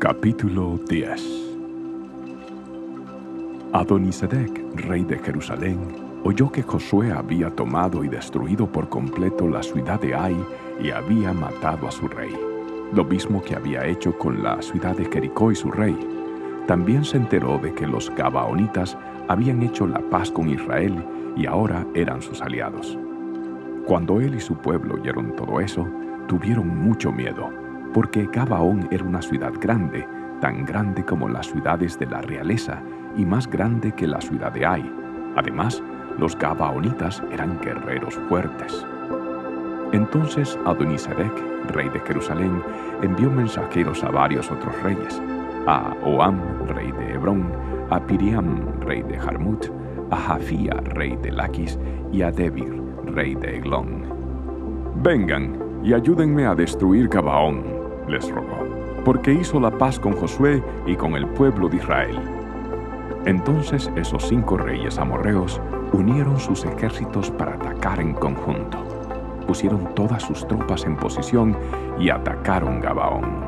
Capítulo 10 Adonisedec, rey de Jerusalén, oyó que Josué había tomado y destruido por completo la ciudad de Ai y había matado a su rey, lo mismo que había hecho con la ciudad de Jericó y su rey. También se enteró de que los Gabaonitas habían hecho la paz con Israel y ahora eran sus aliados. Cuando él y su pueblo oyeron todo eso, tuvieron mucho miedo, porque Gabaón era una ciudad grande, tan grande como las ciudades de la realeza y más grande que la ciudad de Ai. Además, los Gabaonitas eran guerreros fuertes. Entonces Adonisedec, rey de Jerusalén, envió mensajeros a varios otros reyes, a Oam, rey de Hebrón, a Piriam, rey de Jarmut, a Jafía, rey de Laquis, y a Debir, rey de Eglón. Vengan y ayúdenme a destruir Gabaón, les rogó, porque hizo la paz con Josué y con el pueblo de Israel. Entonces esos cinco reyes amorreos unieron sus ejércitos para atacar en conjunto. Pusieron todas sus tropas en posición y atacaron Gabaón.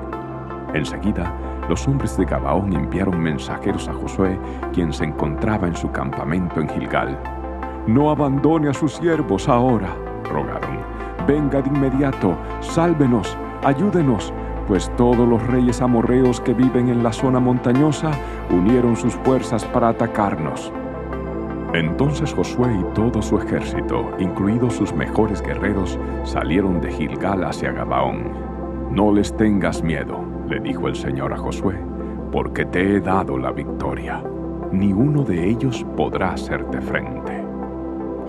Enseguida, los hombres de Gabaón enviaron mensajeros a Josué, quien se encontraba en su campamento en Gilgal. No abandone a sus siervos ahora, rogaron. Venga de inmediato, sálvenos, ayúdenos, pues todos los reyes amorreos que viven en la zona montañosa unieron sus fuerzas para atacarnos. Entonces Josué y todo su ejército, incluidos sus mejores guerreros, salieron de Gilgal hacia Gabaón. No les tengas miedo, le dijo el Señor a Josué, porque te he dado la victoria. Ni uno de ellos podrá hacerte frente.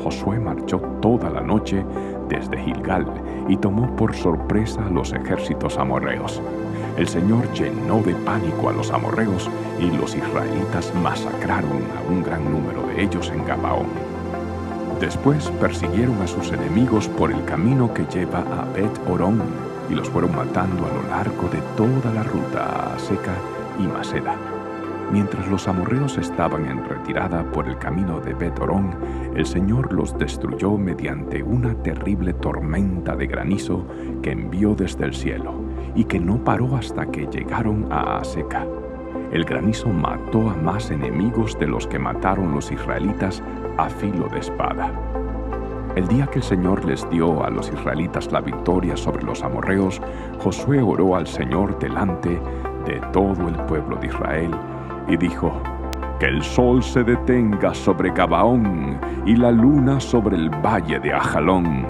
Josué marchó toda la noche desde Gilgal y tomó por sorpresa a los ejércitos amorreos. El Señor llenó de pánico a los amorreos y los israelitas masacraron a un gran número de ellos en Gabaón. Después persiguieron a sus enemigos por el camino que lleva a Bet Orón y los fueron matando a lo largo de toda la ruta a Seca y Maceda. Mientras los amorreos estaban en retirada por el camino de Betorón, el Señor los destruyó mediante una terrible tormenta de granizo que envió desde el cielo y que no paró hasta que llegaron a Aseca. El granizo mató a más enemigos de los que mataron los israelitas a filo de espada. El día que el Señor les dio a los israelitas la victoria sobre los amorreos, Josué oró al Señor delante de todo el pueblo de Israel y dijo, Que el sol se detenga sobre Gabaón y la luna sobre el valle de Ajalón.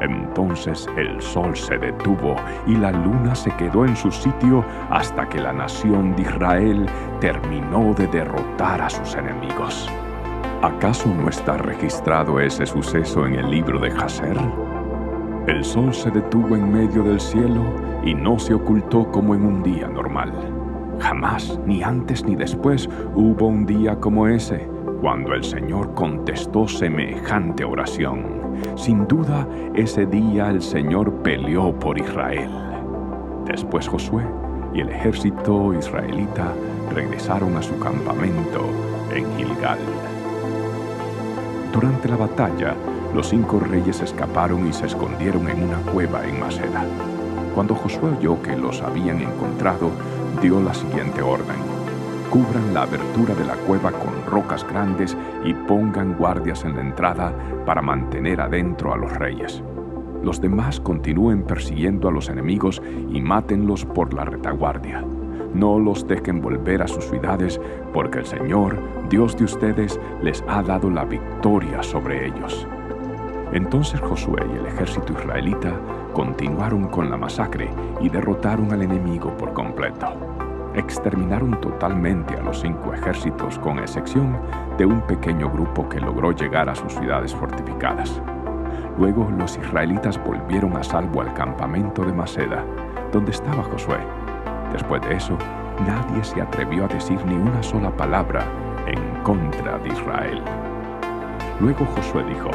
Entonces el sol se detuvo y la luna se quedó en su sitio hasta que la nación de Israel terminó de derrotar a sus enemigos. ¿Acaso no está registrado ese suceso en el libro de Jaser? El sol se detuvo en medio del cielo y no se ocultó como en un día normal. Jamás, ni antes ni después, hubo un día como ese, cuando el Señor contestó semejante oración. Sin duda, ese día el Señor peleó por Israel. Después Josué y el ejército israelita regresaron a su campamento en Gilgal. Durante la batalla, los cinco reyes escaparon y se escondieron en una cueva en Maceda. Cuando Josué oyó que los habían encontrado, dio la siguiente orden. Cubran la abertura de la cueva con rocas grandes y pongan guardias en la entrada para mantener adentro a los reyes. Los demás continúen persiguiendo a los enemigos y mátenlos por la retaguardia. No los dejen volver a sus ciudades, porque el Señor, Dios de ustedes, les ha dado la victoria sobre ellos. Entonces Josué y el ejército israelita continuaron con la masacre y derrotaron al enemigo por completo. Exterminaron totalmente a los cinco ejércitos con excepción de un pequeño grupo que logró llegar a sus ciudades fortificadas. Luego los israelitas volvieron a salvo al campamento de Maceda, donde estaba Josué. Después de eso, nadie se atrevió a decir ni una sola palabra en contra de Israel. Luego Josué dijo,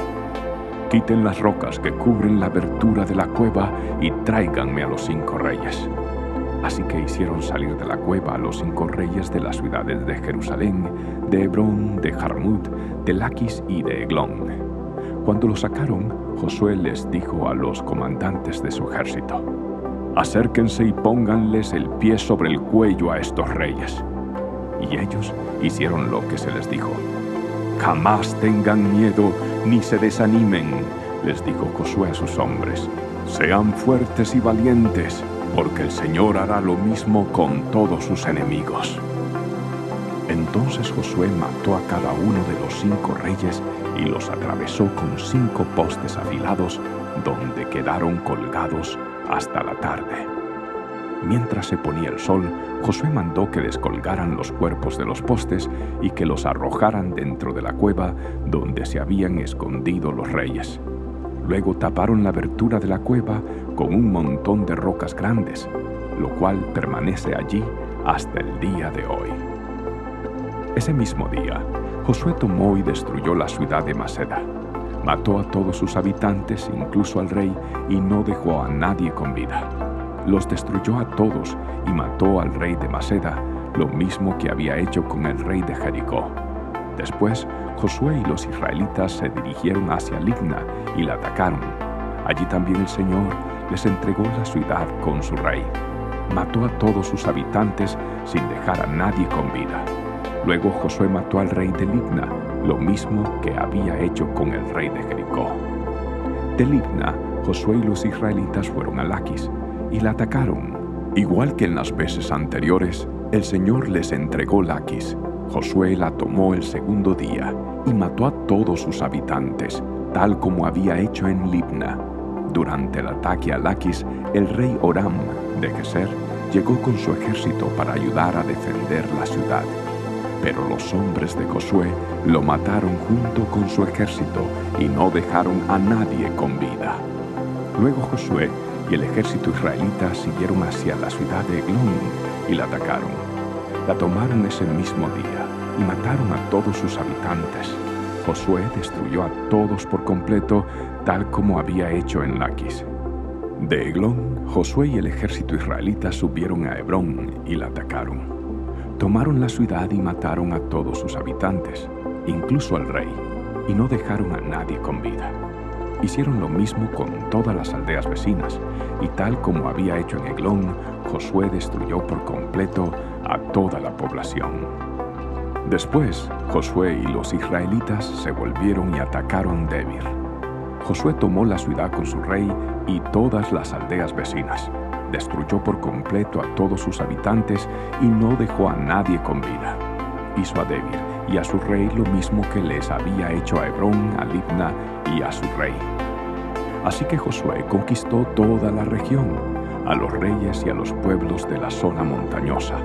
Quiten las rocas que cubren la abertura de la cueva y tráiganme a los cinco reyes. Así que hicieron salir de la cueva a los cinco reyes de las ciudades de Jerusalén, de Hebrón, de Jarmut, de Laquis y de Eglón. Cuando los sacaron, Josué les dijo a los comandantes de su ejército, acérquense y pónganles el pie sobre el cuello a estos reyes. Y ellos hicieron lo que se les dijo. Jamás tengan miedo ni se desanimen, les dijo Josué a sus hombres. Sean fuertes y valientes, porque el Señor hará lo mismo con todos sus enemigos. Entonces Josué mató a cada uno de los cinco reyes y los atravesó con cinco postes afilados, donde quedaron colgados hasta la tarde. Mientras se ponía el sol, Josué mandó que descolgaran los cuerpos de los postes y que los arrojaran dentro de la cueva donde se habían escondido los reyes. Luego taparon la abertura de la cueva con un montón de rocas grandes, lo cual permanece allí hasta el día de hoy. Ese mismo día, Josué tomó y destruyó la ciudad de Maceda. Mató a todos sus habitantes, incluso al rey, y no dejó a nadie con vida. Los destruyó a todos y mató al rey de Maceda, lo mismo que había hecho con el rey de Jericó. Después, Josué y los israelitas se dirigieron hacia Ligna y la atacaron. Allí también el Señor les entregó la ciudad con su rey. Mató a todos sus habitantes sin dejar a nadie con vida. Luego Josué mató al rey de Libna, lo mismo que había hecho con el rey de Jericó. De Libna, Josué y los israelitas fueron a Laquis y la atacaron. Igual que en las veces anteriores, el Señor les entregó Laquis. Josué la tomó el segundo día y mató a todos sus habitantes, tal como había hecho en Libna. Durante el ataque a Laquis, el rey Oram de Geser llegó con su ejército para ayudar a defender la ciudad. Pero los hombres de Josué lo mataron junto con su ejército y no dejaron a nadie con vida. Luego Josué y el ejército israelita siguieron hacia la ciudad de Eglón y la atacaron. La tomaron ese mismo día y mataron a todos sus habitantes. Josué destruyó a todos por completo, tal como había hecho en Laquis. De Eglón, Josué y el ejército israelita subieron a Hebrón y la atacaron. Tomaron la ciudad y mataron a todos sus habitantes, incluso al rey, y no dejaron a nadie con vida. Hicieron lo mismo con todas las aldeas vecinas, y tal como había hecho en Eglón, Josué destruyó por completo a toda la población. Después, Josué y los israelitas se volvieron y atacaron Debir. Josué tomó la ciudad con su rey y todas las aldeas vecinas destruyó por completo a todos sus habitantes y no dejó a nadie con vida. Hizo a Debir y a su rey lo mismo que les había hecho a Hebrón, a Libna y a su rey. Así que Josué conquistó toda la región, a los reyes y a los pueblos de la zona montañosa,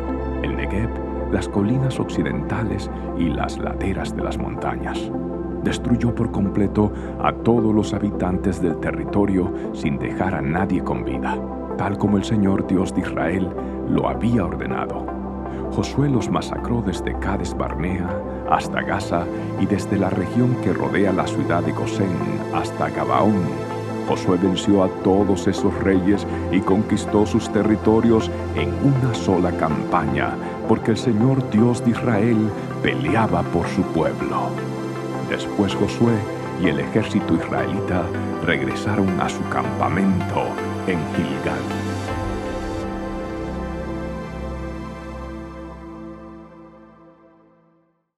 el Negev, las colinas occidentales y las laderas de las montañas. Destruyó por completo a todos los habitantes del territorio sin dejar a nadie con vida tal como el Señor Dios de Israel lo había ordenado. Josué los masacró desde Cades Barnea hasta Gaza y desde la región que rodea la ciudad de Gosén hasta Gabaón. Josué venció a todos esos reyes y conquistó sus territorios en una sola campaña, porque el Señor Dios de Israel peleaba por su pueblo. Después Josué y el ejército israelita regresaron a su campamento en Gilgal.